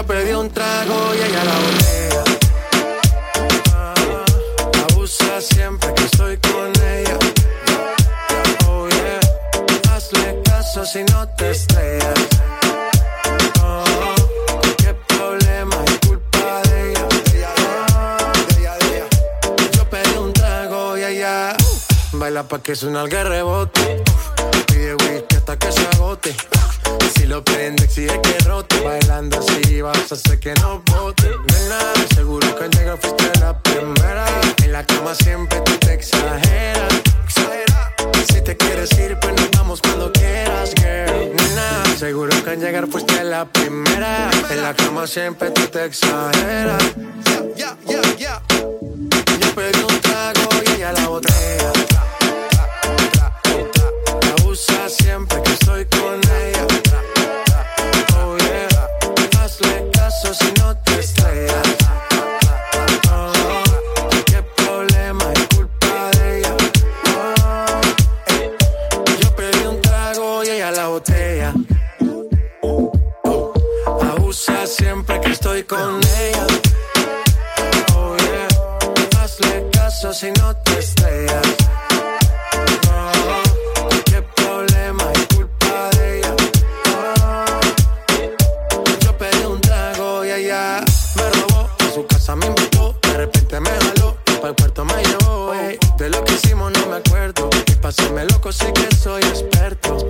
Yo pedí un trago y ella la botella. Ah, abusa siempre que estoy con ella. Oh yeah, hazle caso si no te estrellas. Oh, qué problema es culpa de ella. Yo pedí un trago y ella baila pa' que suena el rebote. Hacer que no bote. Nena, seguro que al llegar fuiste la primera. En la cama siempre tú te exageras. Exagera. Si te quieres ir, pues nos vamos cuando quieras, girl. Nena, seguro que al llegar fuiste la primera. En la cama siempre tú te exageras. Abusa siempre que estoy con ella. Oh yeah, hazle caso si no te estrellas. Oh, qué problema es culpa de ella. Oh, yo pedí un trago y ella me robó. A su casa me invitó, de repente me jaló. Para el puerto me llevó. ey. De lo que hicimos no me acuerdo. Y para hacerme loco sí que soy experto.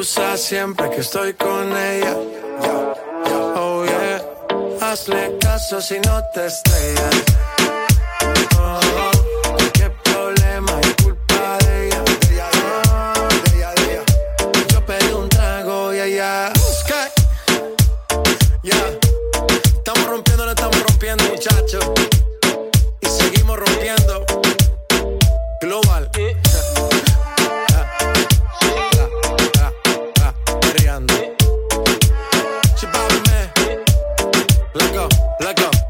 usa siempre que estoy con ella. Oh yeah, hazle caso si no te estrellas. Oh, qué problema es culpa de ella. De. Yo pedí un trago y ella. Sky. Ya, yeah. estamos rompiendo, no estamos rompiendo, muchachos. Y seguimos rompiendo. la gamme